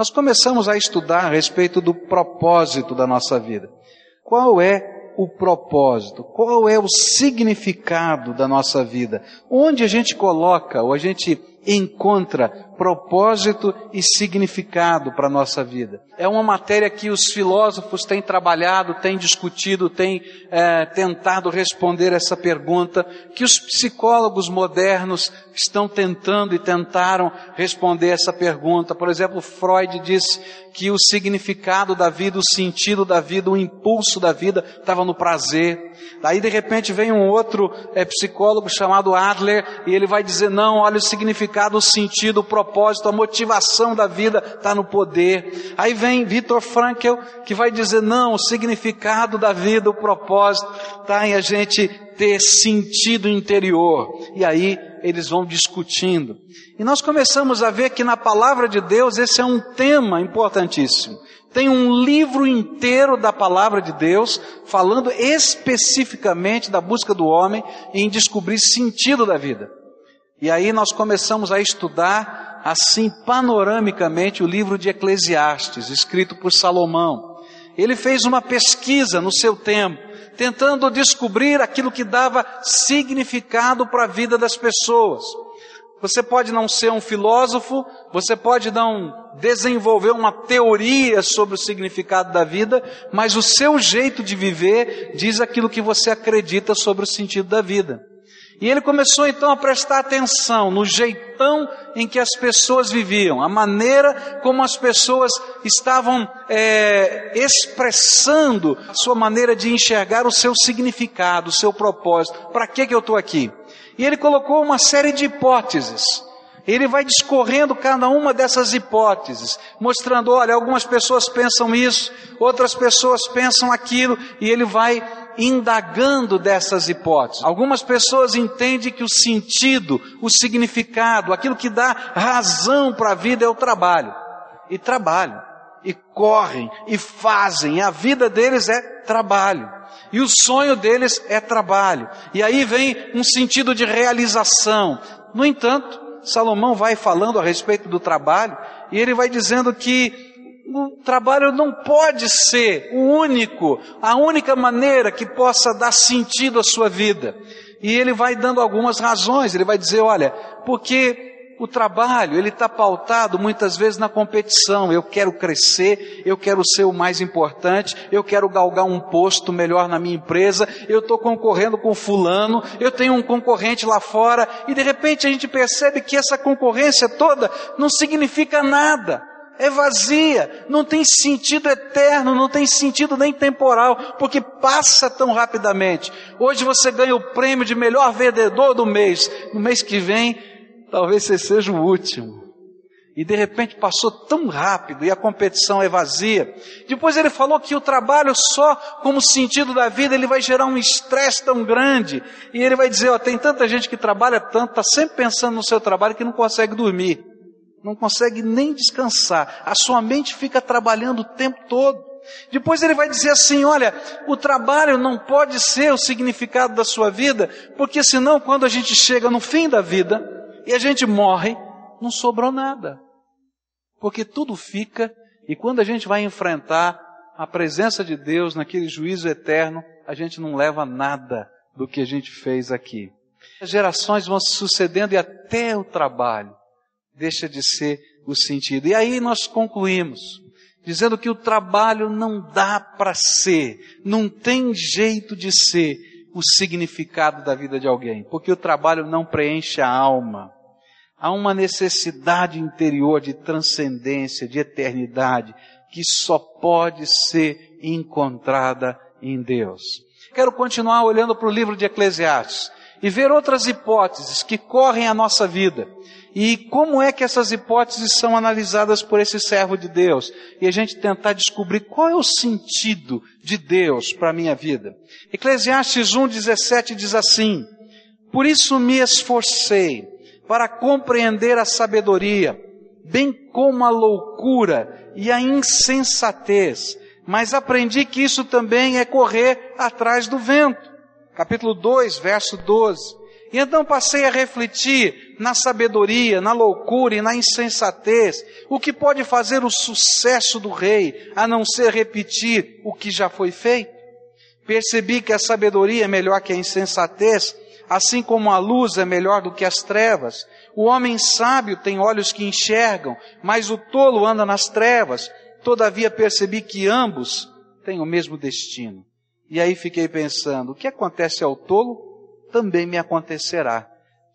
nós começamos a estudar a respeito do propósito da nossa vida. Qual é o propósito? Qual é o significado da nossa vida? Onde a gente coloca ou a gente encontra propósito e significado para a nossa vida. É uma matéria que os filósofos têm trabalhado, têm discutido, têm é, tentado responder essa pergunta, que os psicólogos modernos estão tentando e tentaram responder essa pergunta. Por exemplo, Freud disse que o significado da vida, o sentido da vida, o impulso da vida estava no prazer. Daí de repente vem um outro é, psicólogo chamado Adler e ele vai dizer, não, olha o significado, o sentido, o propósito, a motivação da vida está no poder. Aí vem Viktor Frankl que vai dizer, não, o significado da vida, o propósito está em a gente ter sentido interior. E aí eles vão discutindo. E nós começamos a ver que na palavra de Deus esse é um tema importantíssimo. Tem um livro inteiro da palavra de Deus falando especificamente da busca do homem em descobrir sentido da vida. E aí nós começamos a estudar assim panoramicamente o livro de Eclesiastes, escrito por Salomão. Ele fez uma pesquisa no seu tempo tentando descobrir aquilo que dava significado para a vida das pessoas. Você pode não ser um filósofo, você pode não desenvolver uma teoria sobre o significado da vida, mas o seu jeito de viver diz aquilo que você acredita sobre o sentido da vida. E ele começou então a prestar atenção no jeitão em que as pessoas viviam, a maneira como as pessoas estavam é, expressando a sua maneira de enxergar o seu significado, o seu propósito. Para que, que eu estou aqui? E ele colocou uma série de hipóteses. Ele vai discorrendo cada uma dessas hipóteses, mostrando, olha, algumas pessoas pensam isso, outras pessoas pensam aquilo, e ele vai indagando dessas hipóteses. Algumas pessoas entendem que o sentido, o significado, aquilo que dá razão para a vida é o trabalho. E trabalho. E correm, e fazem, e a vida deles é trabalho. E o sonho deles é trabalho. E aí vem um sentido de realização. No entanto, Salomão vai falando a respeito do trabalho, e ele vai dizendo que o trabalho não pode ser o único, a única maneira que possa dar sentido à sua vida. E ele vai dando algumas razões, ele vai dizer, olha, porque o trabalho, ele está pautado muitas vezes na competição. Eu quero crescer, eu quero ser o mais importante, eu quero galgar um posto melhor na minha empresa, eu estou concorrendo com fulano, eu tenho um concorrente lá fora, e de repente a gente percebe que essa concorrência toda não significa nada é vazia, não tem sentido eterno, não tem sentido nem temporal, porque passa tão rapidamente. Hoje você ganha o prêmio de melhor vendedor do mês, no mês que vem, talvez você seja o último. E de repente passou tão rápido e a competição é vazia. Depois ele falou que o trabalho só como sentido da vida ele vai gerar um estresse tão grande. E ele vai dizer, ó, tem tanta gente que trabalha tanto, está sempre pensando no seu trabalho que não consegue dormir não consegue nem descansar, a sua mente fica trabalhando o tempo todo. Depois ele vai dizer assim: olha, o trabalho não pode ser o significado da sua vida, porque senão, quando a gente chega no fim da vida e a gente morre, não sobrou nada. Porque tudo fica, e quando a gente vai enfrentar a presença de Deus naquele juízo eterno, a gente não leva nada do que a gente fez aqui. As gerações vão se sucedendo e até o trabalho deixa de ser o sentido. E aí nós concluímos, dizendo que o trabalho não dá para ser, não tem jeito de ser o significado da vida de alguém, porque o trabalho não preenche a alma. Há uma necessidade interior de transcendência, de eternidade, que só pode ser encontrada em Deus. Quero continuar olhando para o livro de Eclesiastes e ver outras hipóteses que correm a nossa vida e como é que essas hipóteses são analisadas por esse servo de Deus? E a gente tentar descobrir qual é o sentido de Deus para a minha vida. Eclesiastes 1,17 diz assim: Por isso me esforcei para compreender a sabedoria, bem como a loucura e a insensatez, mas aprendi que isso também é correr atrás do vento. Capítulo 2, verso 12. E então passei a refletir na sabedoria, na loucura e na insensatez, o que pode fazer o sucesso do rei, a não ser repetir o que já foi feito. Percebi que a sabedoria é melhor que a insensatez, assim como a luz é melhor do que as trevas. O homem sábio tem olhos que enxergam, mas o tolo anda nas trevas. Todavia percebi que ambos têm o mesmo destino. E aí fiquei pensando, o que acontece ao tolo também me acontecerá.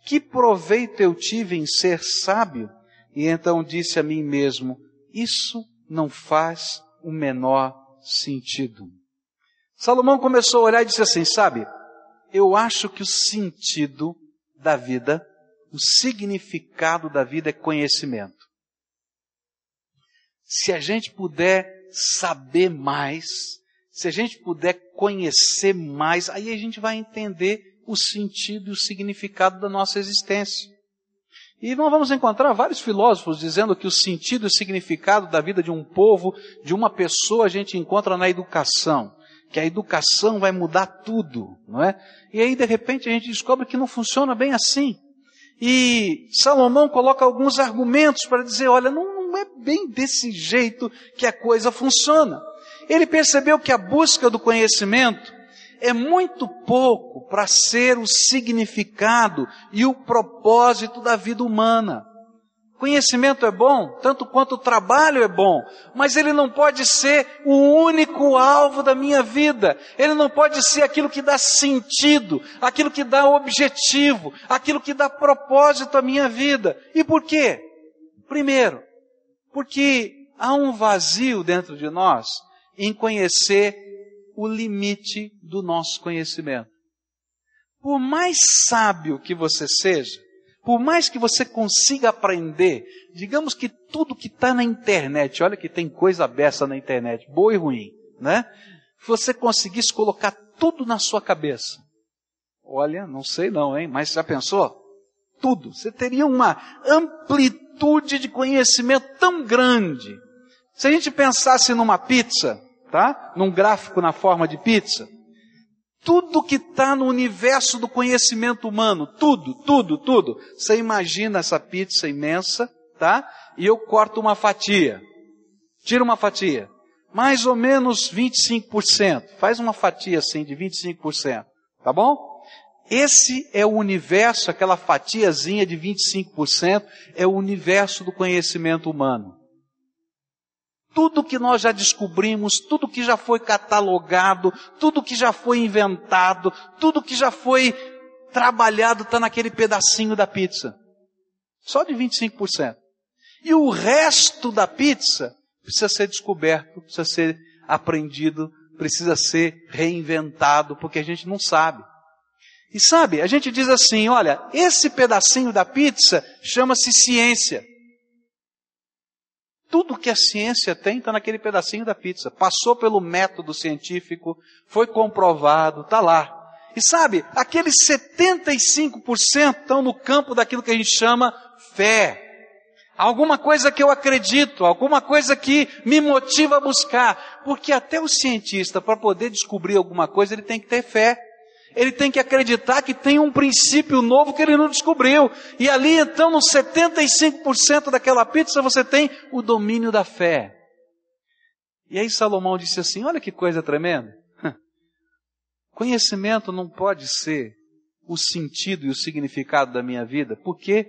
Que proveito eu tive em ser sábio? E então disse a mim mesmo, isso não faz o menor sentido. Salomão começou a olhar e disse assim, sabe, eu acho que o sentido da vida, o significado da vida é conhecimento. Se a gente puder saber mais, se a gente puder conhecer mais, aí a gente vai entender o sentido e o significado da nossa existência. E nós vamos encontrar vários filósofos dizendo que o sentido e o significado da vida de um povo, de uma pessoa, a gente encontra na educação. Que a educação vai mudar tudo, não é? E aí, de repente, a gente descobre que não funciona bem assim. E Salomão coloca alguns argumentos para dizer: olha, não, não é bem desse jeito que a coisa funciona. Ele percebeu que a busca do conhecimento é muito pouco para ser o significado e o propósito da vida humana. Conhecimento é bom, tanto quanto o trabalho é bom, mas ele não pode ser o único alvo da minha vida. Ele não pode ser aquilo que dá sentido, aquilo que dá objetivo, aquilo que dá propósito à minha vida. E por quê? Primeiro, porque há um vazio dentro de nós em conhecer o limite do nosso conhecimento. Por mais sábio que você seja, por mais que você consiga aprender, digamos que tudo que está na internet, olha que tem coisa beça na internet, boa e ruim, né? Se você conseguisse colocar tudo na sua cabeça, olha, não sei não, hein? Mas já pensou? Tudo. Você teria uma amplitude de conhecimento tão grande. Se a gente pensasse numa pizza, tá? Num gráfico na forma de pizza. Tudo que está no universo do conhecimento humano, tudo, tudo, tudo. Você imagina essa pizza imensa, tá? E eu corto uma fatia. Tira uma fatia. Mais ou menos 25%. Faz uma fatia assim de 25%. Tá bom? Esse é o universo, aquela fatiazinha de 25%, é o universo do conhecimento humano tudo que nós já descobrimos, tudo que já foi catalogado, tudo que já foi inventado, tudo que já foi trabalhado está naquele pedacinho da pizza. Só de 25%. E o resto da pizza precisa ser descoberto, precisa ser aprendido, precisa ser reinventado, porque a gente não sabe. E sabe, a gente diz assim, olha, esse pedacinho da pizza chama-se ciência. Tudo que a ciência tem está naquele pedacinho da pizza. Passou pelo método científico, foi comprovado, está lá. E sabe, aqueles 75% estão no campo daquilo que a gente chama fé. Alguma coisa que eu acredito, alguma coisa que me motiva a buscar. Porque até o cientista, para poder descobrir alguma coisa, ele tem que ter fé ele tem que acreditar que tem um princípio novo que ele não descobriu. E ali então, nos 75% daquela pizza, você tem o domínio da fé. E aí Salomão disse assim: olha que coisa tremenda. Conhecimento não pode ser o sentido e o significado da minha vida, porque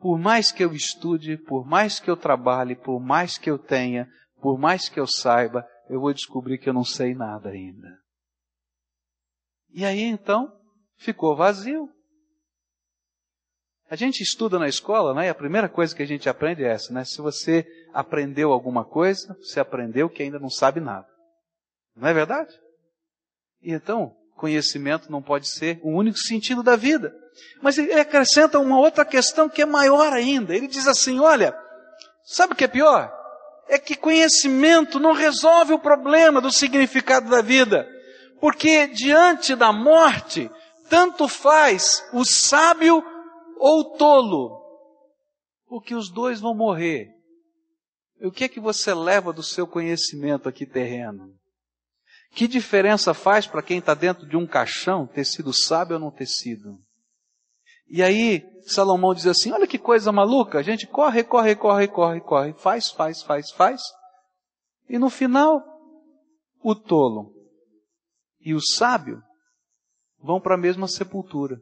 por mais que eu estude, por mais que eu trabalhe, por mais que eu tenha, por mais que eu saiba, eu vou descobrir que eu não sei nada ainda. E aí então ficou vazio. A gente estuda na escola, né? E a primeira coisa que a gente aprende é essa, né? Se você aprendeu alguma coisa, você aprendeu que ainda não sabe nada. Não é verdade? E então, conhecimento não pode ser o único sentido da vida. Mas ele acrescenta uma outra questão que é maior ainda. Ele diz assim: olha, sabe o que é pior? É que conhecimento não resolve o problema do significado da vida. Porque diante da morte, tanto faz o sábio ou o tolo, porque os dois vão morrer. E o que é que você leva do seu conhecimento aqui terreno? Que diferença faz para quem está dentro de um caixão ter sido sábio ou não ter sido? E aí, Salomão diz assim: olha que coisa maluca, a gente corre, corre, corre, corre, corre, faz, faz, faz, faz. E no final, o tolo e o sábio vão para a mesma sepultura.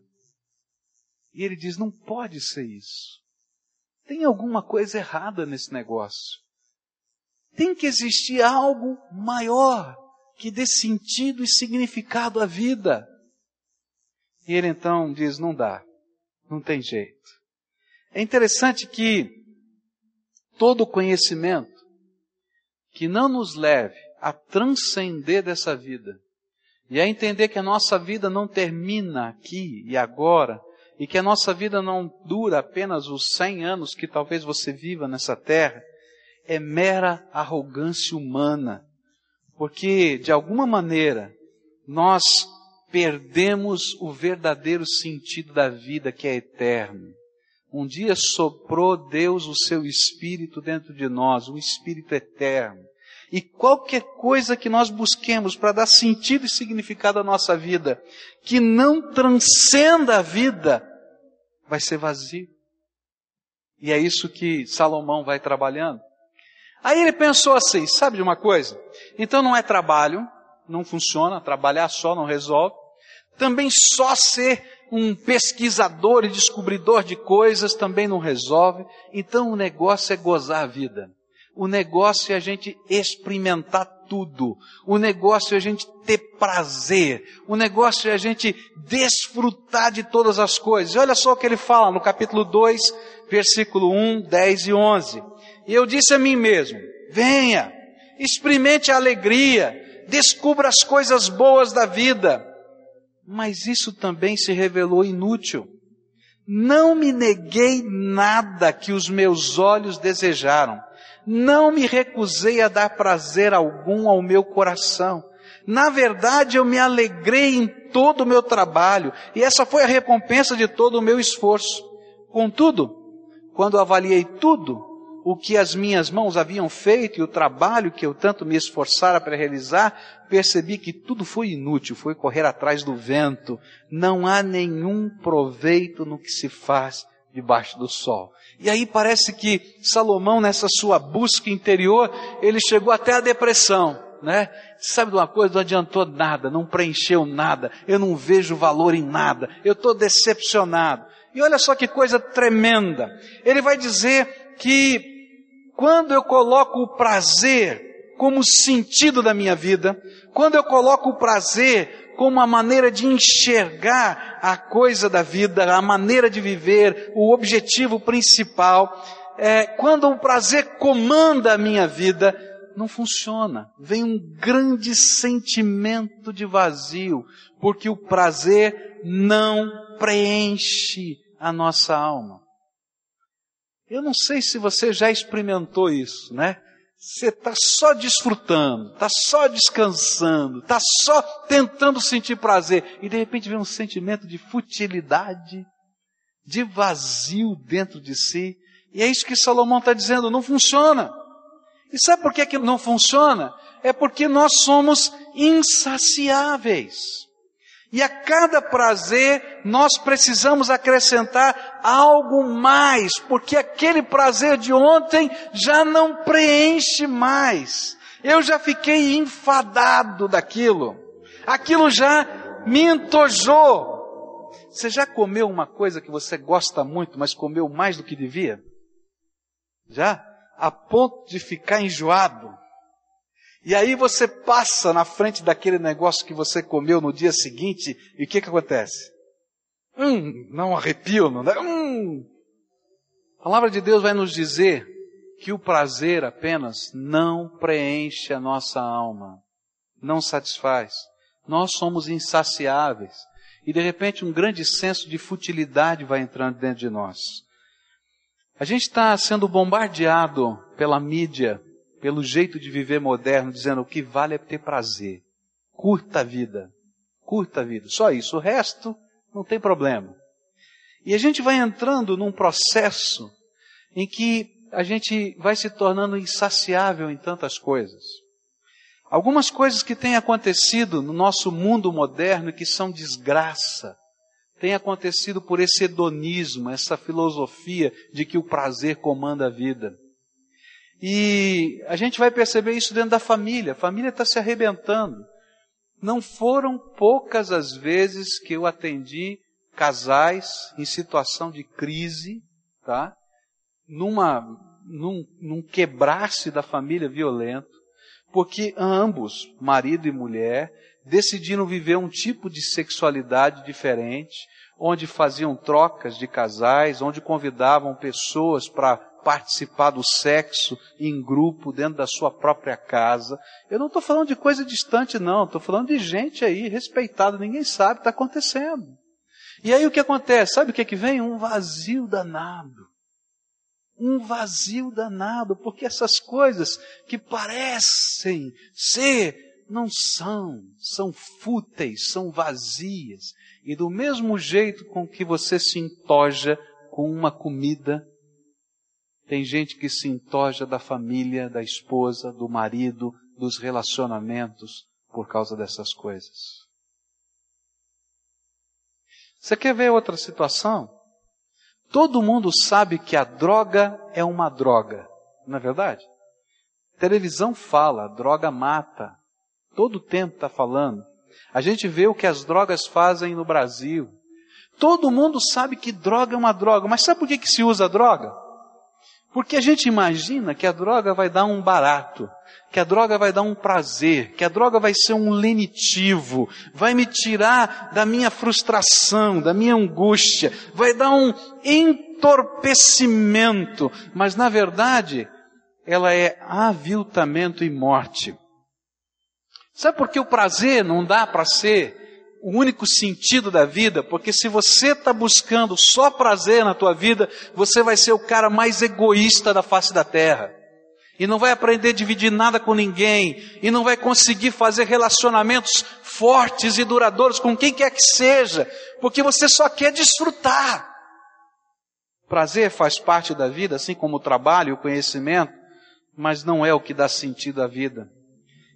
E ele diz: não pode ser isso. Tem alguma coisa errada nesse negócio. Tem que existir algo maior que dê sentido e significado à vida. E ele então diz: não dá, não tem jeito. É interessante que todo conhecimento que não nos leve a transcender dessa vida e a entender que a nossa vida não termina aqui e agora, e que a nossa vida não dura apenas os 100 anos que talvez você viva nessa terra, é mera arrogância humana. Porque, de alguma maneira, nós perdemos o verdadeiro sentido da vida que é eterno. Um dia soprou Deus o seu espírito dentro de nós, um espírito eterno. E qualquer coisa que nós busquemos para dar sentido e significado à nossa vida, que não transcenda a vida, vai ser vazio. E é isso que Salomão vai trabalhando. Aí ele pensou assim: sabe de uma coisa? Então não é trabalho, não funciona, trabalhar só não resolve. Também só ser um pesquisador e descobridor de coisas também não resolve. Então o negócio é gozar a vida. O negócio é a gente experimentar tudo. O negócio é a gente ter prazer. O negócio é a gente desfrutar de todas as coisas. E olha só o que ele fala no capítulo 2, versículo 1, 10 e 11. E eu disse a mim mesmo: venha, experimente a alegria, descubra as coisas boas da vida. Mas isso também se revelou inútil. Não me neguei nada que os meus olhos desejaram não me recusei a dar prazer algum ao meu coração. Na verdade, eu me alegrei em todo o meu trabalho, e essa foi a recompensa de todo o meu esforço. Contudo, quando avaliei tudo o que as minhas mãos haviam feito e o trabalho que eu tanto me esforçara para realizar, percebi que tudo foi inútil, foi correr atrás do vento. Não há nenhum proveito no que se faz debaixo do sol. E aí parece que Salomão, nessa sua busca interior, ele chegou até a depressão, né? Sabe de uma coisa? Não adiantou nada, não preencheu nada, eu não vejo valor em nada, eu estou decepcionado. E olha só que coisa tremenda. Ele vai dizer que quando eu coloco o prazer como sentido da minha vida, quando eu coloco o prazer como a maneira de enxergar a coisa da vida, a maneira de viver, o objetivo principal. É, quando o prazer comanda a minha vida, não funciona. Vem um grande sentimento de vazio, porque o prazer não preenche a nossa alma. Eu não sei se você já experimentou isso, né? Você está só desfrutando, está só descansando, está só tentando sentir prazer, e de repente vem um sentimento de futilidade, de vazio dentro de si, e é isso que Salomão está dizendo, não funciona. E sabe por que, que não funciona? É porque nós somos insaciáveis. E a cada prazer nós precisamos acrescentar algo mais, porque aquele prazer de ontem já não preenche mais. Eu já fiquei enfadado daquilo. Aquilo já me entojou. Você já comeu uma coisa que você gosta muito, mas comeu mais do que devia? Já? A ponto de ficar enjoado. E aí você passa na frente daquele negócio que você comeu no dia seguinte, e o que que acontece? Hum, não arrepio, não dá? Hum. A palavra de Deus vai nos dizer que o prazer apenas não preenche a nossa alma, não satisfaz. Nós somos insaciáveis. E de repente um grande senso de futilidade vai entrando dentro de nós. A gente está sendo bombardeado pela mídia, pelo jeito de viver moderno, dizendo o que vale é ter prazer. Curta a vida. Curta a vida. Só isso. O resto não tem problema. E a gente vai entrando num processo em que a gente vai se tornando insaciável em tantas coisas. Algumas coisas que têm acontecido no nosso mundo moderno que são desgraça, têm acontecido por esse hedonismo, essa filosofia de que o prazer comanda a vida. E a gente vai perceber isso dentro da família. A família está se arrebentando. Não foram poucas as vezes que eu atendi casais em situação de crise, tá? Numa, num, num quebrar-se da família violento, porque ambos, marido e mulher, decidiram viver um tipo de sexualidade diferente, onde faziam trocas de casais, onde convidavam pessoas para participar do sexo em grupo dentro da sua própria casa. Eu não estou falando de coisa distante, não. Estou falando de gente aí respeitada. Ninguém sabe está acontecendo. E aí o que acontece? Sabe o que, é que vem? Um vazio danado um vazio danado, porque essas coisas que parecem ser, não são, são fúteis, são vazias. E do mesmo jeito com que você se entoja com uma comida, tem gente que se entoja da família, da esposa, do marido, dos relacionamentos por causa dessas coisas. Você quer ver outra situação? Todo mundo sabe que a droga é uma droga, não é verdade? Televisão fala, droga mata. Todo o tempo está falando. A gente vê o que as drogas fazem no Brasil. Todo mundo sabe que droga é uma droga, mas sabe por que, que se usa droga? Porque a gente imagina que a droga vai dar um barato, que a droga vai dar um prazer, que a droga vai ser um lenitivo, vai me tirar da minha frustração, da minha angústia, vai dar um entorpecimento, mas na verdade ela é aviltamento e morte. Sabe por que o prazer não dá para ser o único sentido da vida, porque se você está buscando só prazer na tua vida, você vai ser o cara mais egoísta da face da terra. E não vai aprender a dividir nada com ninguém, e não vai conseguir fazer relacionamentos fortes e duradouros com quem quer que seja, porque você só quer desfrutar. Prazer faz parte da vida, assim como o trabalho e o conhecimento, mas não é o que dá sentido à vida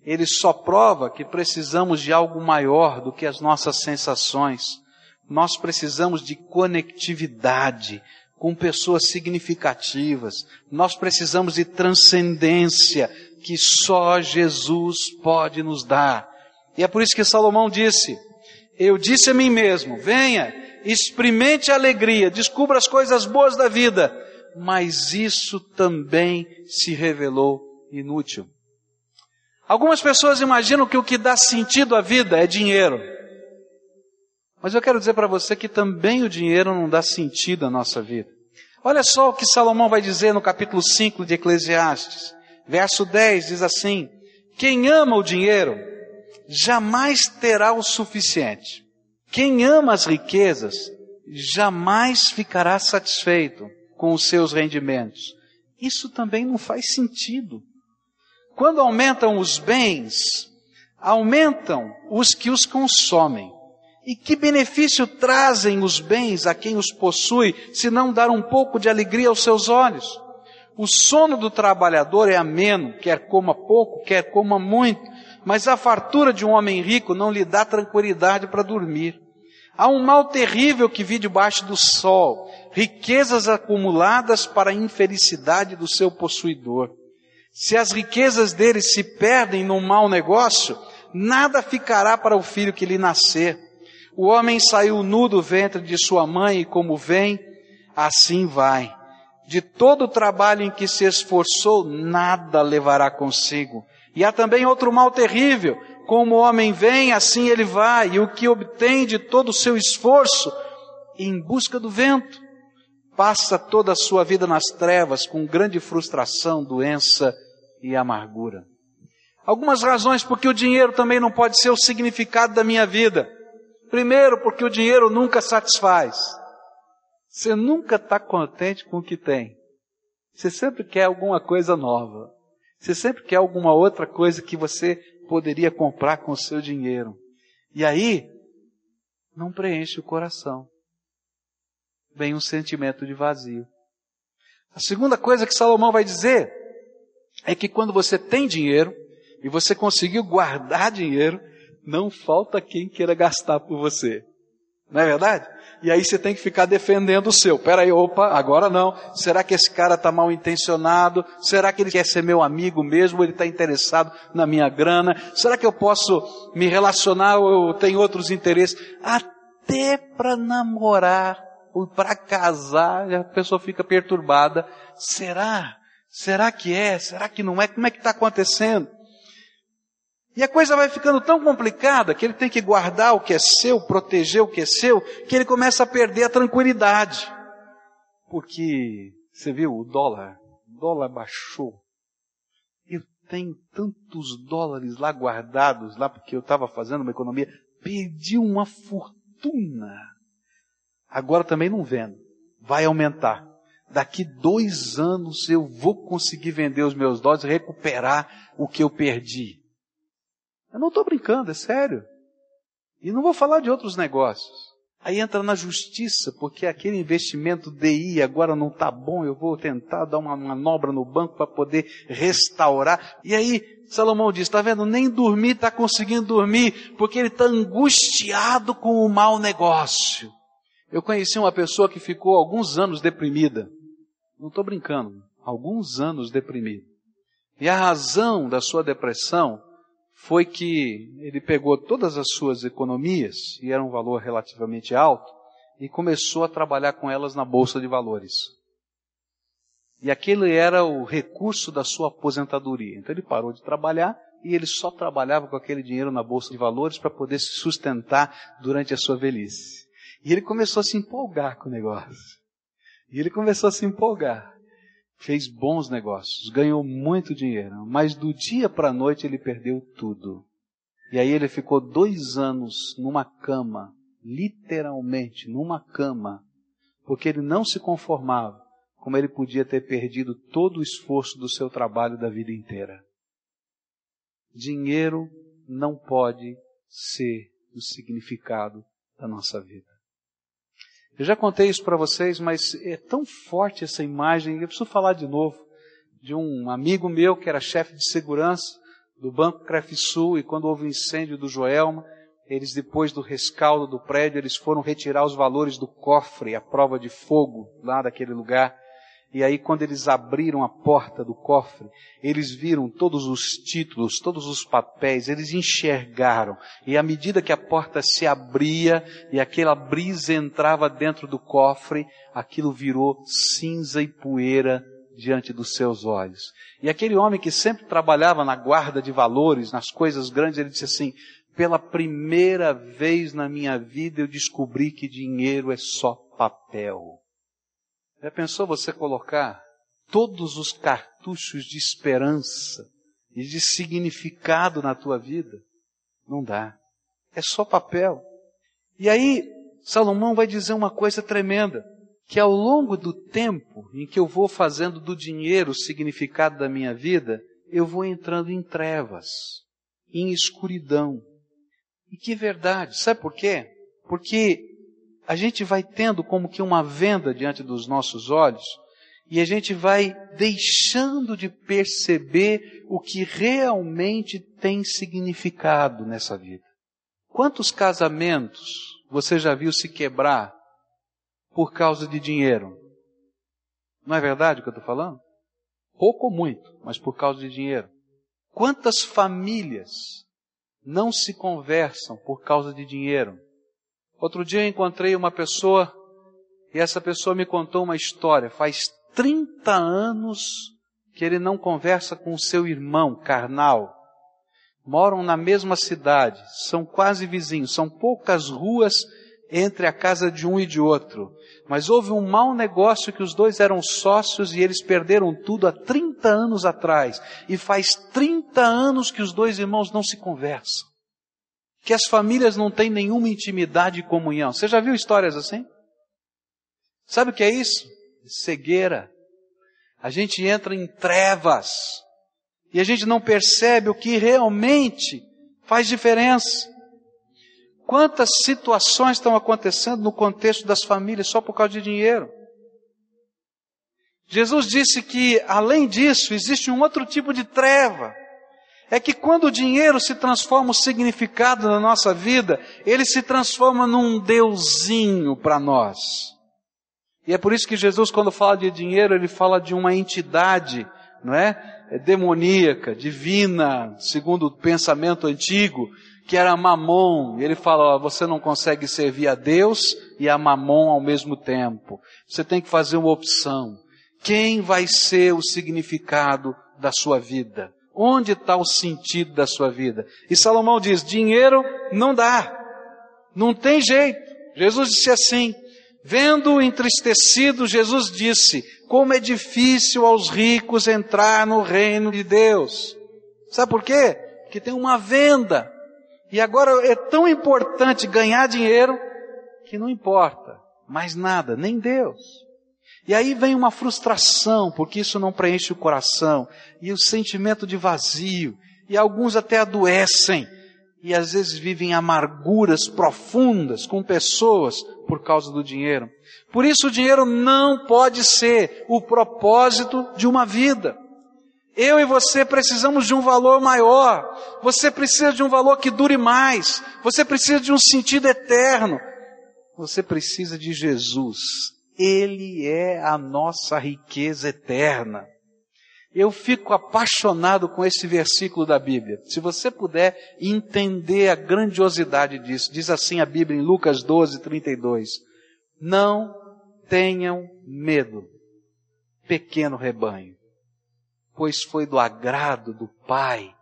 ele só prova que precisamos de algo maior do que as nossas sensações. Nós precisamos de conectividade com pessoas significativas. Nós precisamos de transcendência que só Jesus pode nos dar. E é por isso que Salomão disse: Eu disse a mim mesmo: venha, experimente a alegria, descubra as coisas boas da vida. Mas isso também se revelou inútil. Algumas pessoas imaginam que o que dá sentido à vida é dinheiro. Mas eu quero dizer para você que também o dinheiro não dá sentido à nossa vida. Olha só o que Salomão vai dizer no capítulo 5 de Eclesiastes. Verso 10 diz assim: Quem ama o dinheiro jamais terá o suficiente. Quem ama as riquezas jamais ficará satisfeito com os seus rendimentos. Isso também não faz sentido. Quando aumentam os bens, aumentam os que os consomem. E que benefício trazem os bens a quem os possui, se não dar um pouco de alegria aos seus olhos? O sono do trabalhador é ameno, quer coma pouco, quer coma muito, mas a fartura de um homem rico não lhe dá tranquilidade para dormir. Há um mal terrível que vi debaixo do sol, riquezas acumuladas para a infelicidade do seu possuidor. Se as riquezas dele se perdem num mau negócio, nada ficará para o filho que lhe nascer. O homem saiu nu do ventre de sua mãe e como vem, assim vai. De todo o trabalho em que se esforçou, nada levará consigo. E há também outro mal terrível. Como o homem vem, assim ele vai, e o que obtém de todo o seu esforço, em busca do vento, passa toda a sua vida nas trevas, com grande frustração, doença e amargura. Algumas razões porque o dinheiro também não pode ser o significado da minha vida. Primeiro, porque o dinheiro nunca satisfaz. Você nunca está contente com o que tem. Você sempre quer alguma coisa nova. Você sempre quer alguma outra coisa que você poderia comprar com o seu dinheiro. E aí, não preenche o coração. Vem um sentimento de vazio. A segunda coisa que Salomão vai dizer é que quando você tem dinheiro, e você conseguiu guardar dinheiro, não falta quem queira gastar por você. Não é verdade? E aí você tem que ficar defendendo o seu. Pera aí, opa, agora não. Será que esse cara está mal intencionado? Será que ele quer ser meu amigo mesmo? Ele está interessado na minha grana? Será que eu posso me relacionar ou eu tenho outros interesses? Até para namorar ou para casar, a pessoa fica perturbada. Será? Será que é? Será que não é? Como é que está acontecendo? E a coisa vai ficando tão complicada que ele tem que guardar o que é seu, proteger o que é seu, que ele começa a perder a tranquilidade. Porque, você viu, o dólar, o dólar baixou. Eu tenho tantos dólares lá guardados, lá porque eu estava fazendo uma economia, perdi uma fortuna. Agora também não vendo. Vai aumentar. Daqui dois anos eu vou conseguir vender os meus dólares e recuperar o que eu perdi. Eu não estou brincando, é sério. E não vou falar de outros negócios. Aí entra na justiça, porque aquele investimento DI agora não está bom, eu vou tentar dar uma manobra no banco para poder restaurar. E aí Salomão diz, está vendo, nem dormir está conseguindo dormir, porque ele está angustiado com o mau negócio. Eu conheci uma pessoa que ficou alguns anos deprimida. Não estou brincando, alguns anos deprimida. E a razão da sua depressão foi que ele pegou todas as suas economias, e era um valor relativamente alto, e começou a trabalhar com elas na bolsa de valores. E aquele era o recurso da sua aposentadoria. Então ele parou de trabalhar e ele só trabalhava com aquele dinheiro na bolsa de valores para poder se sustentar durante a sua velhice. E ele começou a se empolgar com o negócio. E ele começou a se empolgar fez bons negócios, ganhou muito dinheiro, mas do dia para a noite ele perdeu tudo. E aí ele ficou dois anos numa cama, literalmente numa cama, porque ele não se conformava como ele podia ter perdido todo o esforço do seu trabalho da vida inteira. Dinheiro não pode ser o significado da nossa vida. Eu já contei isso para vocês, mas é tão forte essa imagem, eu preciso falar de novo, de um amigo meu que era chefe de segurança do Banco Crefisul e quando houve o incêndio do Joelma, eles depois do rescaldo do prédio, eles foram retirar os valores do cofre, a prova de fogo lá daquele lugar. E aí, quando eles abriram a porta do cofre, eles viram todos os títulos, todos os papéis, eles enxergaram. E à medida que a porta se abria e aquela brisa entrava dentro do cofre, aquilo virou cinza e poeira diante dos seus olhos. E aquele homem que sempre trabalhava na guarda de valores, nas coisas grandes, ele disse assim: pela primeira vez na minha vida eu descobri que dinheiro é só papel. Já pensou você colocar todos os cartuchos de esperança e de significado na tua vida? Não dá. É só papel. E aí, Salomão vai dizer uma coisa tremenda, que ao longo do tempo em que eu vou fazendo do dinheiro o significado da minha vida, eu vou entrando em trevas, em escuridão. E que verdade, sabe por quê? Porque a gente vai tendo como que uma venda diante dos nossos olhos e a gente vai deixando de perceber o que realmente tem significado nessa vida. Quantos casamentos você já viu se quebrar por causa de dinheiro? Não é verdade o que eu estou falando? Pouco ou muito, mas por causa de dinheiro. Quantas famílias não se conversam por causa de dinheiro? Outro dia encontrei uma pessoa e essa pessoa me contou uma história. Faz 30 anos que ele não conversa com o seu irmão carnal. Moram na mesma cidade, são quase vizinhos, são poucas ruas entre a casa de um e de outro. Mas houve um mau negócio que os dois eram sócios e eles perderam tudo há 30 anos atrás. E faz 30 anos que os dois irmãos não se conversam que as famílias não têm nenhuma intimidade e comunhão. Você já viu histórias assim? Sabe o que é isso? Cegueira. A gente entra em trevas e a gente não percebe o que realmente faz diferença. Quantas situações estão acontecendo no contexto das famílias só por causa de dinheiro? Jesus disse que, além disso, existe um outro tipo de treva É que quando o dinheiro se transforma o significado na nossa vida, ele se transforma num deusinho para nós. E é por isso que Jesus, quando fala de dinheiro, ele fala de uma entidade, não é? é demoníaca, divina, segundo o pensamento antigo, que era Mamon. Ele fala, ó, você não consegue servir a Deus e a Mamon ao mesmo tempo. Você tem que fazer uma opção. Quem vai ser o significado da sua vida? Onde está o sentido da sua vida? E Salomão diz, dinheiro não dá. Não tem jeito. Jesus disse assim, Vendo entristecido, Jesus disse: Como é difícil aos ricos entrar no reino de Deus. Sabe por quê? Porque tem uma venda. E agora é tão importante ganhar dinheiro que não importa mais nada, nem Deus. E aí vem uma frustração, porque isso não preenche o coração, e o sentimento de vazio, e alguns até adoecem, e às vezes vivem amarguras profundas com pessoas por causa do dinheiro. Por isso o dinheiro não pode ser o propósito de uma vida. Eu e você precisamos de um valor maior. Você precisa de um valor que dure mais. Você precisa de um sentido eterno. Você precisa de Jesus. Ele é a nossa riqueza eterna. Eu fico apaixonado com esse versículo da Bíblia. Se você puder entender a grandiosidade disso, diz assim a Bíblia em Lucas 12, 32. Não tenham medo, pequeno rebanho, pois foi do agrado do Pai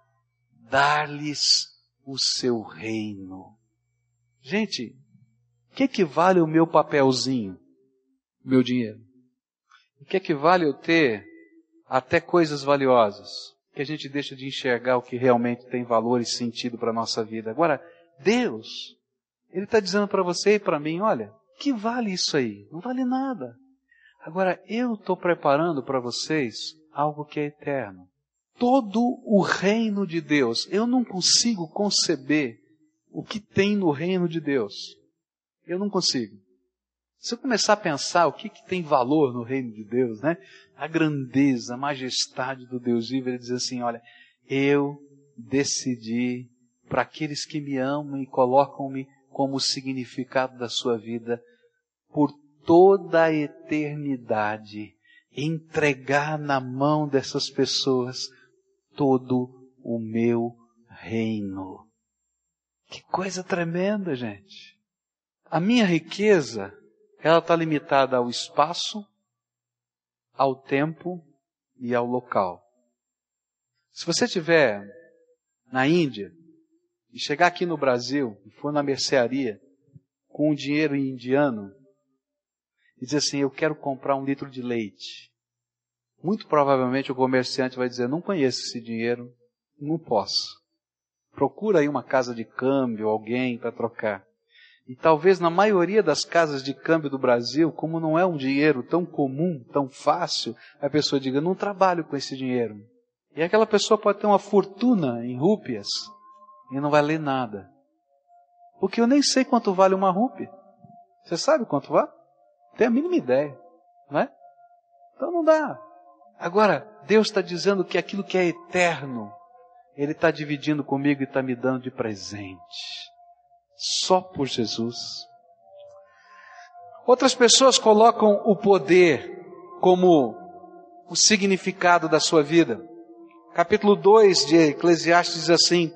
dar-lhes o seu reino. Gente, o que equivale o meu papelzinho, meu dinheiro? O que equivale eu ter até coisas valiosas, que a gente deixa de enxergar o que realmente tem valor e sentido para a nossa vida. Agora, Deus, Ele está dizendo para você e para mim, olha, que vale isso aí? Não vale nada. Agora, eu estou preparando para vocês algo que é eterno. Todo o reino de Deus, eu não consigo conceber o que tem no reino de Deus. Eu não consigo. Se eu começar a pensar o que, que tem valor no reino de Deus, né? A grandeza, a majestade do Deus vivo, ele diz assim, olha, eu decidi para aqueles que me amam e colocam-me como significado da sua vida, por toda a eternidade, entregar na mão dessas pessoas todo o meu reino. Que coisa tremenda, gente. A minha riqueza ela está limitada ao espaço, ao tempo e ao local. Se você estiver na Índia e chegar aqui no Brasil e for na mercearia com um dinheiro indiano e dizer assim, eu quero comprar um litro de leite. Muito provavelmente o comerciante vai dizer, não conheço esse dinheiro, não posso. Procura aí uma casa de câmbio, alguém para trocar. E talvez na maioria das casas de câmbio do Brasil, como não é um dinheiro tão comum, tão fácil, a pessoa diga: não trabalho com esse dinheiro. E aquela pessoa pode ter uma fortuna em rúpias e não vai ler nada. Porque eu nem sei quanto vale uma rúpia. Você sabe quanto vale? Tem a mínima ideia, não é? Então não dá. Agora, Deus está dizendo que aquilo que é eterno, Ele está dividindo comigo e está me dando de presente só por Jesus. Outras pessoas colocam o poder como o significado da sua vida. Capítulo 2 de Eclesiastes diz assim: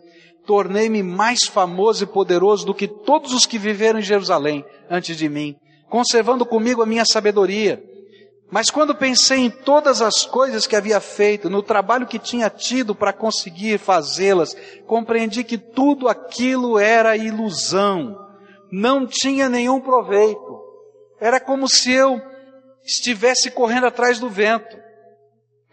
Tornei-me mais famoso e poderoso do que todos os que viveram em Jerusalém antes de mim, conservando comigo a minha sabedoria mas quando pensei em todas as coisas que havia feito, no trabalho que tinha tido para conseguir fazê-las, compreendi que tudo aquilo era ilusão, não tinha nenhum proveito. Era como se eu estivesse correndo atrás do vento.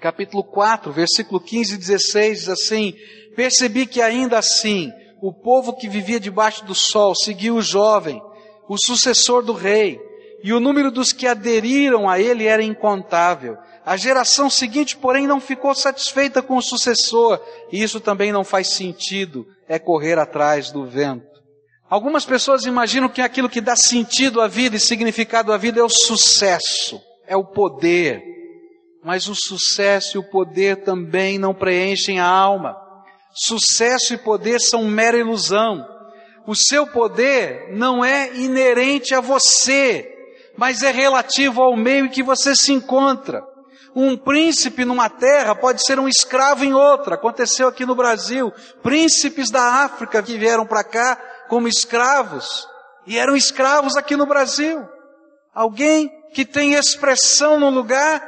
Capítulo 4, versículo 15 e 16 diz assim: Percebi que ainda assim o povo que vivia debaixo do sol seguiu o jovem, o sucessor do rei e o número dos que aderiram a ele era incontável. A geração seguinte, porém, não ficou satisfeita com o sucessor, e isso também não faz sentido, é correr atrás do vento. Algumas pessoas imaginam que aquilo que dá sentido à vida e significado à vida é o sucesso, é o poder. Mas o sucesso e o poder também não preenchem a alma. Sucesso e poder são mera ilusão. O seu poder não é inerente a você, mas é relativo ao meio em que você se encontra. Um príncipe numa terra pode ser um escravo em outra. Aconteceu aqui no Brasil. Príncipes da África que vieram para cá como escravos e eram escravos aqui no Brasil. Alguém que tem expressão num lugar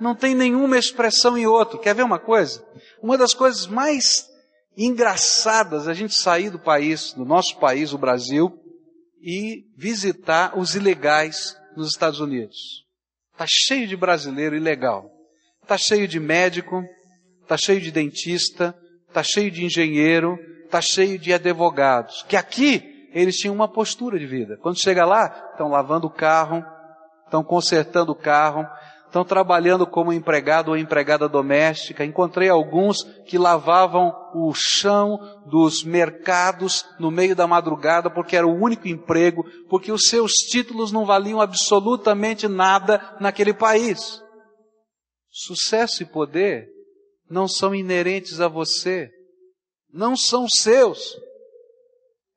não tem nenhuma expressão em outro. Quer ver uma coisa? Uma das coisas mais engraçadas a gente sair do país, do nosso país, o Brasil, e visitar os ilegais nos Estados Unidos. Está cheio de brasileiro ilegal. Está cheio de médico, está cheio de dentista, está cheio de engenheiro, está cheio de advogados. Que aqui eles tinham uma postura de vida. Quando chega lá, estão lavando o carro, estão consertando o carro, estão trabalhando como empregado ou empregada doméstica. Encontrei alguns que lavavam o chão dos mercados no meio da madrugada porque era o único emprego, porque os seus títulos não valiam absolutamente nada naquele país. Sucesso e poder não são inerentes a você, não são seus.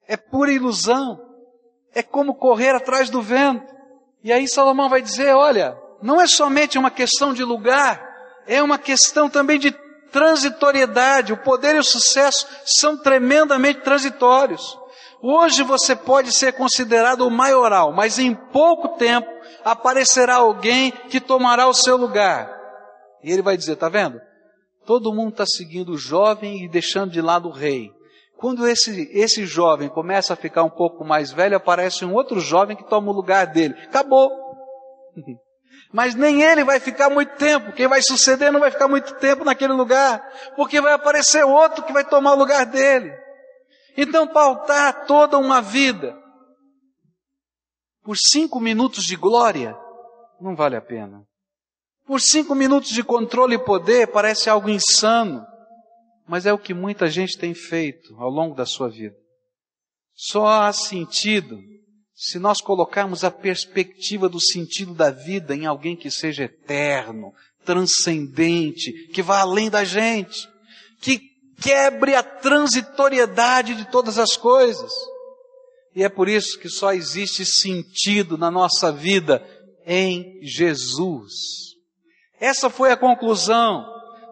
É pura ilusão. É como correr atrás do vento. E aí Salomão vai dizer: olha, não é somente uma questão de lugar, é uma questão também de transitoriedade. O poder e o sucesso são tremendamente transitórios. Hoje você pode ser considerado o maioral, mas em pouco tempo aparecerá alguém que tomará o seu lugar. E ele vai dizer: está vendo? Todo mundo está seguindo o jovem e deixando de lado o rei. Quando esse, esse jovem começa a ficar um pouco mais velho, aparece um outro jovem que toma o lugar dele. Acabou. Mas nem ele vai ficar muito tempo. Quem vai suceder não vai ficar muito tempo naquele lugar, porque vai aparecer outro que vai tomar o lugar dele. Então, pautar toda uma vida por cinco minutos de glória não vale a pena. Por cinco minutos de controle e poder parece algo insano, mas é o que muita gente tem feito ao longo da sua vida. Só há sentido se nós colocarmos a perspectiva do sentido da vida em alguém que seja eterno, transcendente, que vá além da gente, que quebre a transitoriedade de todas as coisas. E é por isso que só existe sentido na nossa vida em Jesus. Essa foi a conclusão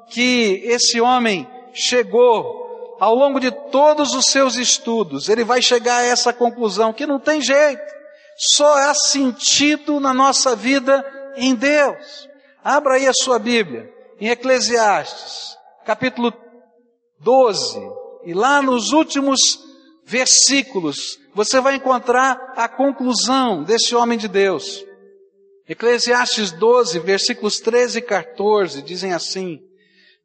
que esse homem chegou ao longo de todos os seus estudos, ele vai chegar a essa conclusão que não tem jeito, só há sentido na nossa vida em Deus. Abra aí a sua Bíblia, em Eclesiastes, capítulo 12, e lá nos últimos versículos, você vai encontrar a conclusão desse homem de Deus. Eclesiastes 12, versículos 13 e 14, dizem assim: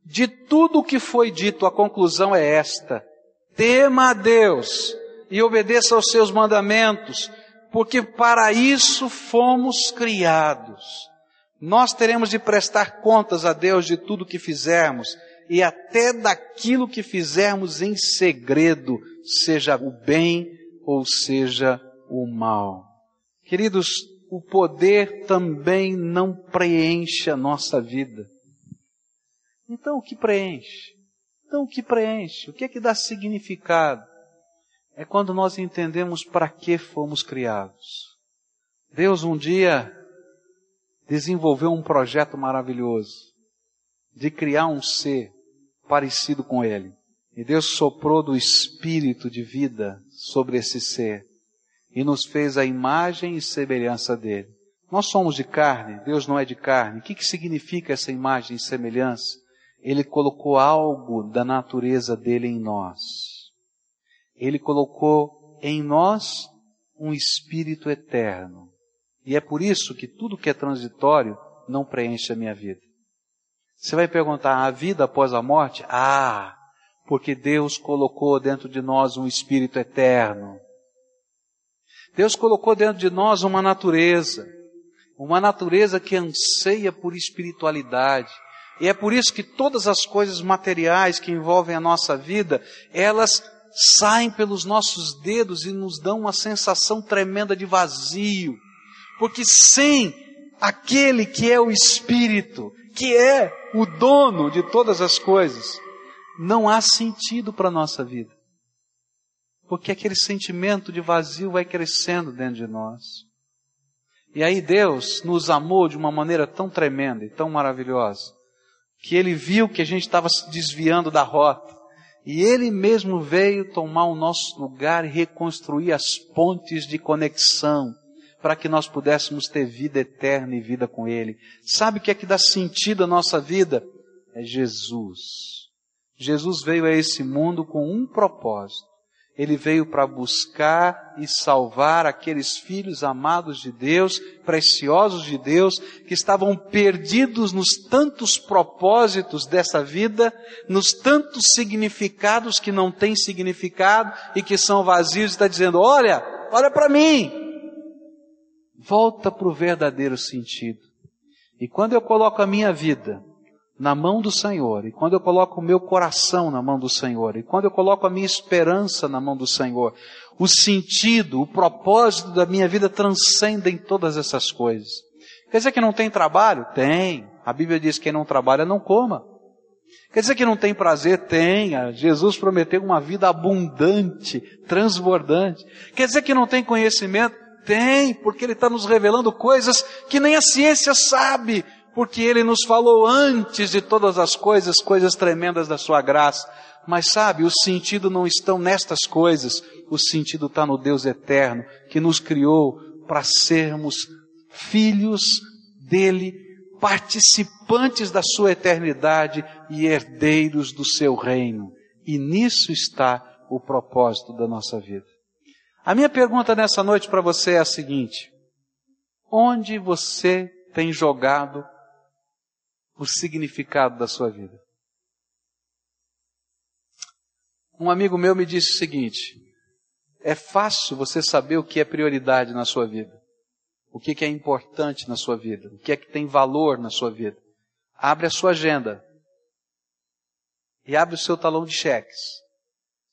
de tudo o que foi dito, a conclusão é esta: tema a Deus e obedeça aos seus mandamentos, porque para isso fomos criados. Nós teremos de prestar contas a Deus de tudo que fizermos e até daquilo que fizermos em segredo, seja o bem ou seja o mal. Queridos, o poder também não preenche a nossa vida. Então o que preenche? Então o que preenche? O que é que dá significado? É quando nós entendemos para que fomos criados. Deus um dia desenvolveu um projeto maravilhoso de criar um ser parecido com ele. E Deus soprou do espírito de vida sobre esse ser e nos fez a imagem e semelhança dele. Nós somos de carne, Deus não é de carne. O que, que significa essa imagem e semelhança? Ele colocou algo da natureza dele em nós. Ele colocou em nós um espírito eterno. E é por isso que tudo que é transitório não preenche a minha vida. Você vai perguntar, a vida após a morte? Ah, porque Deus colocou dentro de nós um espírito eterno. Deus colocou dentro de nós uma natureza, uma natureza que anseia por espiritualidade, e é por isso que todas as coisas materiais que envolvem a nossa vida, elas saem pelos nossos dedos e nos dão uma sensação tremenda de vazio. Porque sem aquele que é o Espírito, que é o dono de todas as coisas, não há sentido para a nossa vida. Porque aquele sentimento de vazio vai crescendo dentro de nós. E aí Deus nos amou de uma maneira tão tremenda e tão maravilhosa, que Ele viu que a gente estava se desviando da rota. E Ele mesmo veio tomar o nosso lugar e reconstruir as pontes de conexão para que nós pudéssemos ter vida eterna e vida com Ele. Sabe o que é que dá sentido à nossa vida? É Jesus. Jesus veio a esse mundo com um propósito. Ele veio para buscar e salvar aqueles filhos amados de Deus, preciosos de Deus, que estavam perdidos nos tantos propósitos dessa vida, nos tantos significados que não têm significado e que são vazios, está dizendo: olha, olha para mim, volta para o verdadeiro sentido. E quando eu coloco a minha vida na mão do Senhor, e quando eu coloco o meu coração na mão do Senhor, e quando eu coloco a minha esperança na mão do Senhor, o sentido, o propósito da minha vida transcendem todas essas coisas. Quer dizer que não tem trabalho? Tem. A Bíblia diz que quem não trabalha não coma. Quer dizer que não tem prazer? Tenha. Jesus prometeu uma vida abundante, transbordante. Quer dizer que não tem conhecimento? Tem, porque Ele está nos revelando coisas que nem a ciência sabe, porque Ele nos falou antes de todas as coisas, coisas tremendas da Sua graça. Mas sabe, o sentido não estão nestas coisas, o sentido está no Deus eterno, que nos criou para sermos filhos dele, participantes da sua eternidade e herdeiros do seu reino. E nisso está o propósito da nossa vida. A minha pergunta nessa noite para você é a seguinte: onde você tem jogado o significado da sua vida. Um amigo meu me disse o seguinte: é fácil você saber o que é prioridade na sua vida, o que é importante na sua vida, o que é que tem valor na sua vida. Abre a sua agenda e abre o seu talão de cheques.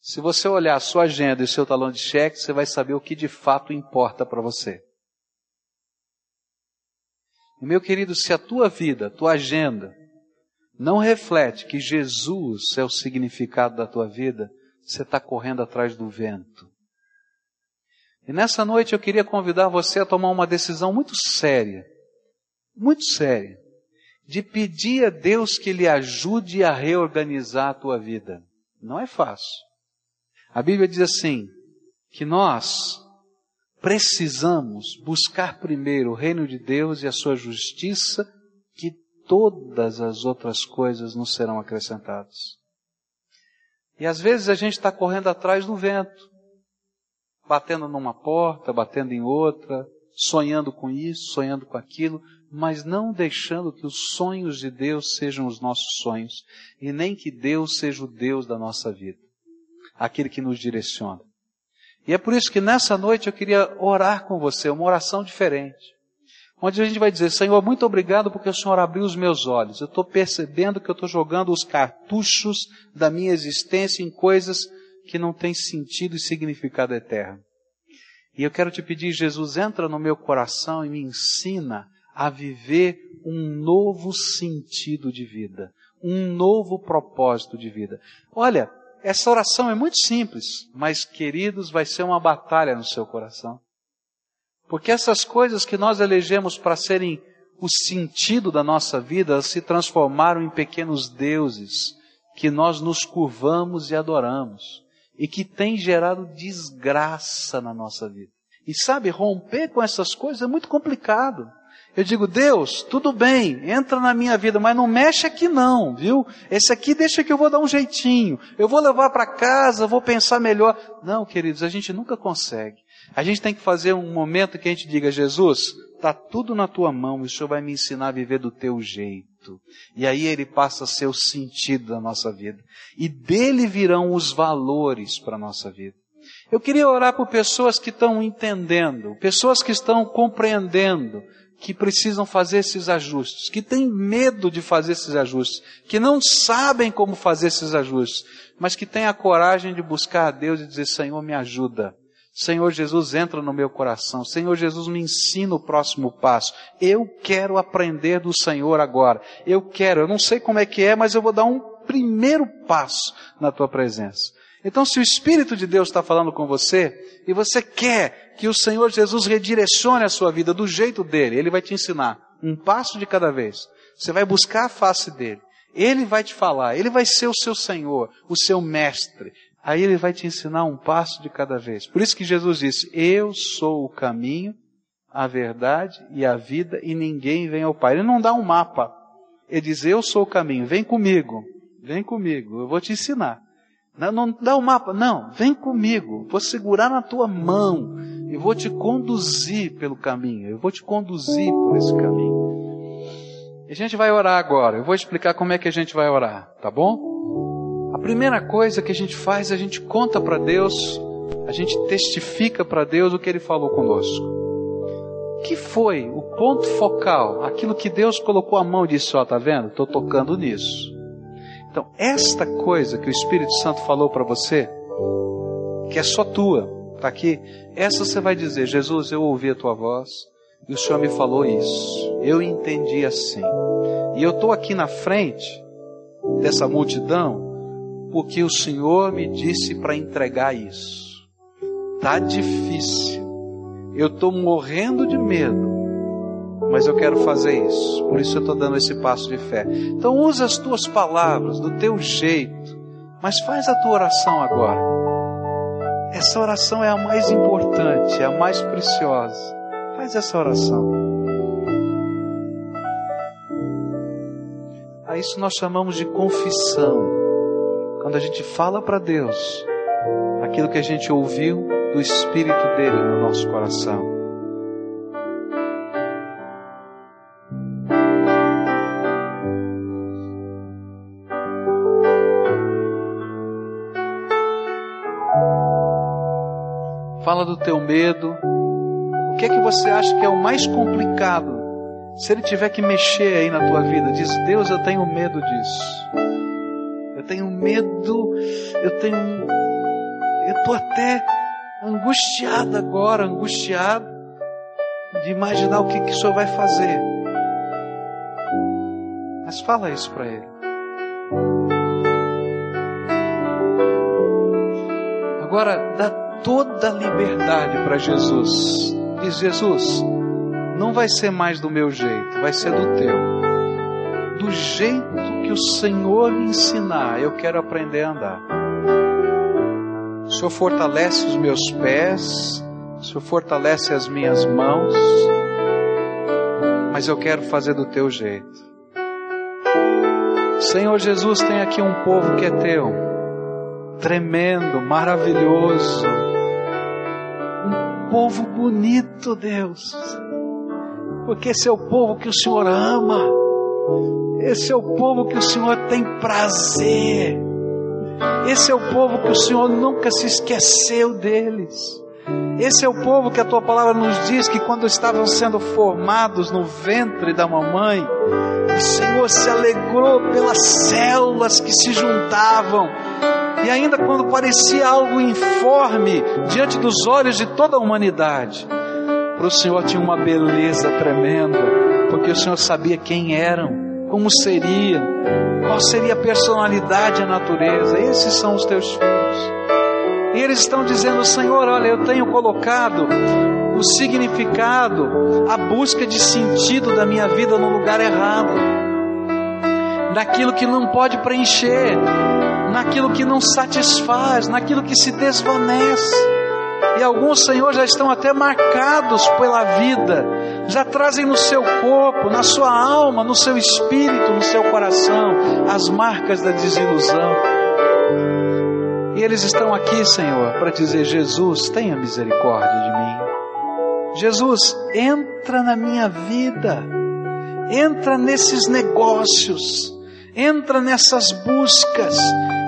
Se você olhar a sua agenda e o seu talão de cheques, você vai saber o que de fato importa para você. Meu querido, se a tua vida, a tua agenda, não reflete que Jesus é o significado da tua vida, você está correndo atrás do vento. E nessa noite eu queria convidar você a tomar uma decisão muito séria, muito séria, de pedir a Deus que lhe ajude a reorganizar a tua vida. Não é fácil. A Bíblia diz assim, que nós precisamos buscar primeiro o reino de Deus e a sua justiça, que todas as outras coisas nos serão acrescentadas. E às vezes a gente está correndo atrás do vento, batendo numa porta, batendo em outra, sonhando com isso, sonhando com aquilo, mas não deixando que os sonhos de Deus sejam os nossos sonhos, e nem que Deus seja o Deus da nossa vida, aquele que nos direciona. E é por isso que nessa noite eu queria orar com você, uma oração diferente. Onde a gente vai dizer, Senhor, muito obrigado porque o Senhor abriu os meus olhos. Eu estou percebendo que eu estou jogando os cartuchos da minha existência em coisas que não têm sentido e significado eterno. E eu quero te pedir, Jesus, entra no meu coração e me ensina a viver um novo sentido de vida, um novo propósito de vida. Olha, essa oração é muito simples, mas, queridos, vai ser uma batalha no seu coração. Porque essas coisas que nós elegemos para serem o sentido da nossa vida se transformaram em pequenos deuses que nós nos curvamos e adoramos e que tem gerado desgraça na nossa vida. E sabe, romper com essas coisas é muito complicado. Eu digo, Deus, tudo bem, entra na minha vida, mas não mexe aqui não, viu? Esse aqui deixa que eu vou dar um jeitinho. Eu vou levar para casa, vou pensar melhor. Não, queridos, a gente nunca consegue. A gente tem que fazer um momento que a gente diga, Jesus, está tudo na tua mão o Senhor vai me ensinar a viver do teu jeito. E aí ele passa a ser o sentido da nossa vida. E dele virão os valores para a nossa vida. Eu queria orar por pessoas que estão entendendo, pessoas que estão compreendendo que precisam fazer esses ajustes, que têm medo de fazer esses ajustes, que não sabem como fazer esses ajustes, mas que têm a coragem de buscar a Deus e dizer: Senhor, me ajuda. Senhor Jesus, entra no meu coração. Senhor Jesus, me ensina o próximo passo. Eu quero aprender do Senhor agora. Eu quero, eu não sei como é que é, mas eu vou dar um primeiro passo na tua presença. Então, se o Espírito de Deus está falando com você e você quer que o Senhor Jesus redirecione a sua vida do jeito dele, ele vai te ensinar um passo de cada vez. Você vai buscar a face dele. Ele vai te falar, ele vai ser o seu Senhor, o seu mestre. Aí ele vai te ensinar um passo de cada vez. Por isso que Jesus disse: Eu sou o caminho, a verdade e a vida, e ninguém vem ao Pai. Ele não dá um mapa. Ele diz: Eu sou o caminho, vem comigo, vem comigo, eu vou te ensinar. Não, não dá um mapa, não, vem comigo, vou segurar na tua mão e vou te conduzir pelo caminho, eu vou te conduzir por esse caminho. E a gente vai orar agora, eu vou explicar como é que a gente vai orar, tá bom? A primeira coisa que a gente faz, a gente conta para Deus, a gente testifica para Deus o que Ele falou conosco. Que foi o ponto focal, aquilo que Deus colocou a mão e disse, ó, tá vendo? Estou tocando nisso. Então, esta coisa que o Espírito Santo falou para você, que é só tua, está aqui, essa você vai dizer: Jesus, eu ouvi a tua voz e o Senhor me falou isso, eu entendi assim. E eu estou aqui na frente dessa multidão porque o Senhor me disse para entregar isso. Tá difícil. Eu estou morrendo de medo mas eu quero fazer isso. Por isso eu estou dando esse passo de fé. Então usa as tuas palavras do teu jeito, mas faz a tua oração agora. Essa oração é a mais importante, é a mais preciosa. Faz essa oração. A isso nós chamamos de confissão. Quando a gente fala para Deus aquilo que a gente ouviu do Espírito dele no nosso coração. Teu medo. O que é que você acha que é o mais complicado? Se ele tiver que mexer aí na tua vida, diz: Deus, eu tenho medo disso. Eu tenho medo, eu tenho. Eu estou até angustiado agora, angustiado, de imaginar o que, que o Senhor vai fazer. Mas fala isso para Ele. Agora, dá toda a liberdade para Jesus. Diz Jesus, não vai ser mais do meu jeito, vai ser do teu. Do jeito que o Senhor me ensinar, eu quero aprender a andar. O Senhor fortalece os meus pés, o Senhor fortalece as minhas mãos, mas eu quero fazer do teu jeito. Senhor Jesus, tem aqui um povo que é teu, tremendo, maravilhoso, povo bonito, Deus. Porque esse é o povo que o Senhor ama. Esse é o povo que o Senhor tem prazer. Esse é o povo que o Senhor nunca se esqueceu deles. Esse é o povo que a tua palavra nos diz que quando estavam sendo formados no ventre da mamãe, o Senhor se alegrou pelas células que se juntavam e ainda quando parecia algo informe diante dos olhos de toda a humanidade, para o Senhor tinha uma beleza tremenda, porque o Senhor sabia quem eram, como seriam, qual seria a personalidade, a natureza. Esses são os teus filhos. E eles estão dizendo: Senhor, olha, eu tenho colocado o significado, a busca de sentido da minha vida no lugar errado, naquilo que não pode preencher, naquilo que não satisfaz, naquilo que se desvanece. E alguns, Senhor, já estão até marcados pela vida, já trazem no seu corpo, na sua alma, no seu espírito, no seu coração, as marcas da desilusão. E eles estão aqui, Senhor, para dizer: Jesus, tenha misericórdia de mim. Jesus, entra na minha vida, entra nesses negócios, entra nessas buscas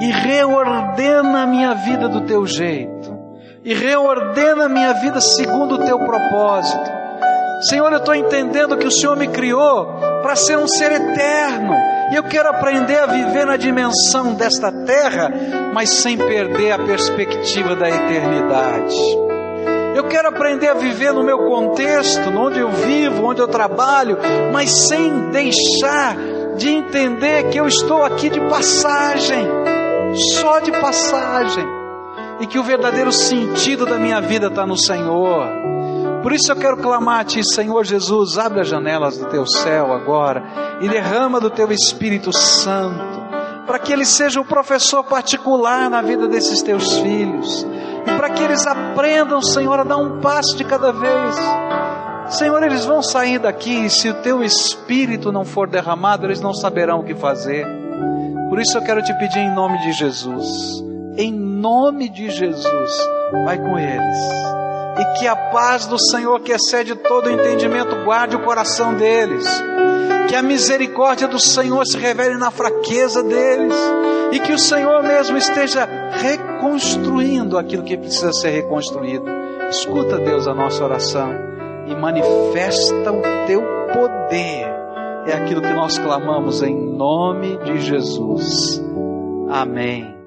e reordena a minha vida do teu jeito, e reordena a minha vida segundo o teu propósito. Senhor, eu estou entendendo que o Senhor me criou para ser um ser eterno, e eu quero aprender a viver na dimensão desta terra, mas sem perder a perspectiva da eternidade. Eu quero aprender a viver no meu contexto, onde eu vivo, onde eu trabalho, mas sem deixar de entender que eu estou aqui de passagem, só de passagem, e que o verdadeiro sentido da minha vida está no Senhor. Por isso eu quero clamar a Ti, Senhor Jesus, abre as janelas do Teu céu agora e derrama do Teu Espírito Santo, para que Ele seja o professor particular na vida desses Teus filhos, e para que eles aprendam, Senhor, a dar um passo de cada vez. Senhor, eles vão sair daqui e se o Teu Espírito não for derramado, eles não saberão o que fazer. Por isso eu quero te pedir em nome de Jesus, em nome de Jesus, vai com eles e que a paz do Senhor, que excede todo entendimento, guarde o coração deles. Que a misericórdia do Senhor se revele na fraqueza deles. E que o Senhor mesmo esteja reconstruindo aquilo que precisa ser reconstruído. Escuta, Deus, a nossa oração e manifesta o teu poder. É aquilo que nós clamamos em nome de Jesus. Amém.